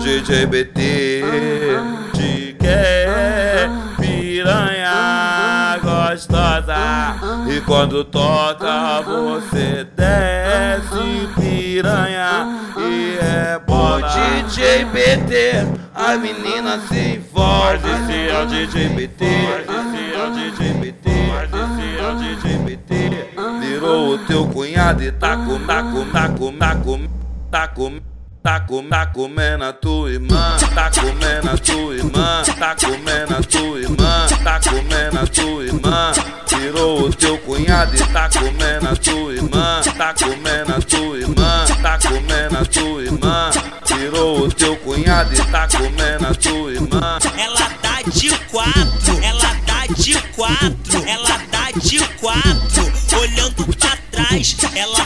DJ BT te quer piranha gostosa. E quando toca você desce piranha e é bom DJ BT a menina se envolve. Esse é o DJ BT é o DJ BT é o DJ BT virou o teu cunhado e tá com tá com tá com tá com tá com Tá, com, tá comendo a tua irmã, tá comendo a tua irmã, tá comendo a tua irmã, tá comendo a tua irmã. Tirou o teu cunhado e tá comendo a tua irmã, tá comendo a tua irmã, tá comendo a tua irmã. Tirou o teu cunhado e tá comendo a tua irmã. Ela dá de quatro, ela dá de quatro, ela dá de quatro, olhando pra trás, ela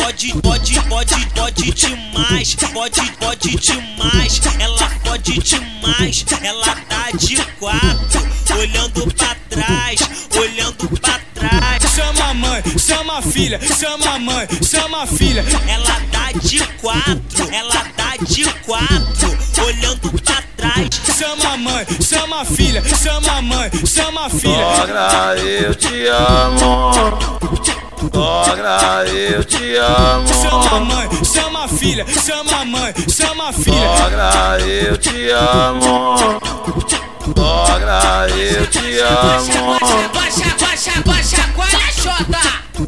pode, pode, pode, pode, demais, pode, pode demais, ela pode demais, ela tá de quatro, olhando pra trás, olhando pra trás. Chama a mãe, chama a filha, chama a mãe, chama a filha. Ela tá de quatro, ela tá de quatro, olhando pra trás. Chama a mãe, chama a filha, chama a mãe, chama a filha. Sogra, eu te amo. Sogra, eu te amo. Chama a mãe, chama a filha, chama a mãe, chama a filha. Sogra, eu te amo. Sogra, eu te amo. Baixa, baixa, baixa, qual é chota?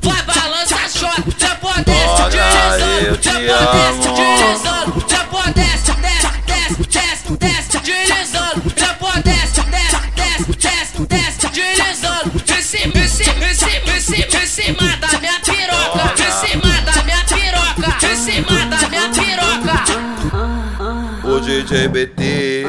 Vai balança chota, depois desce, deslizando, depois desce, deslizando, depois desce, desce, desce, desce, desce, deslizando, depois desce, desce, desce, desce, desce, deslizando, em cima, em cima, em cima, em cima, em cima da DJ BT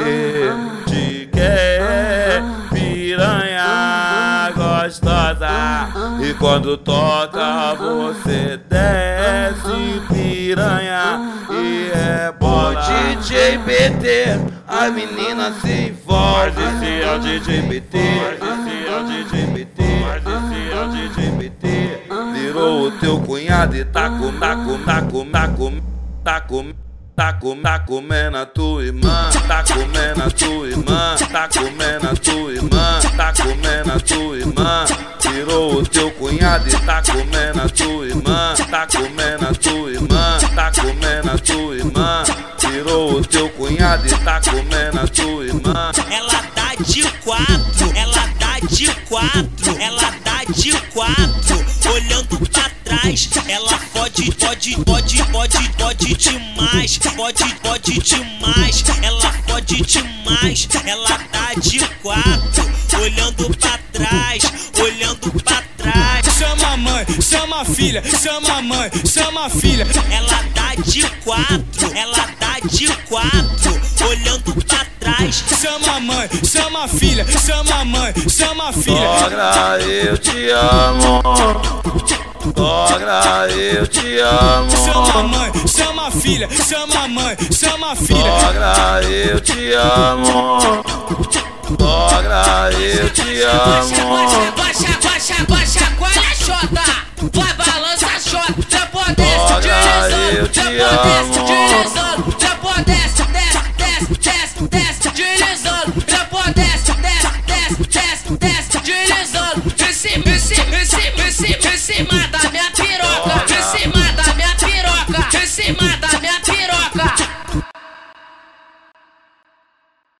te quer piranha gostosa. E quando toca você desce piranha e é bom DJ BT a menina se envolve. Esse é o DJ BT esse é o DJ BT esse é o DJ BT virou o teu cunhado e tá com tá com tá com tá com tá com Tá, com, tá comendo a tua irmã, tá comendo a tua irmã, tá comendo a tua irmã, tá comendo a tua irmã. Tirou o teu cunhado e tá comendo a tua irmã, tá comendo a tua irmã, tá comendo a tua irmã. Tirou o teu cunhado e tá comendo a tua irmã. Ela dá de quatro, ela dá de quatro, ela dá de quatro, olhando pra trás. Ela pode, pode, pode, pode, pode demais, pode, pode demais, ela pode demais, ela dá de quatro, olhando pra trás, olhando pra trás. Chama a mãe, chama a filha, chama a mãe, chama a filha. Ela dá de quatro, ela dá de quatro, olhando pra trás. Chama a mãe, chama a filha, chama a mãe, chama a filha. Sogra, eu te amo. Sogra, eu te amo. Chama a mãe, chama a filha, chama a mãe, chama a filha. Sogra, eu te amo. Sogra, eu te amo. baixa, baixa, baixa, qual é a chota? Vai balança a chota, depois desce, Sogra, eu te depois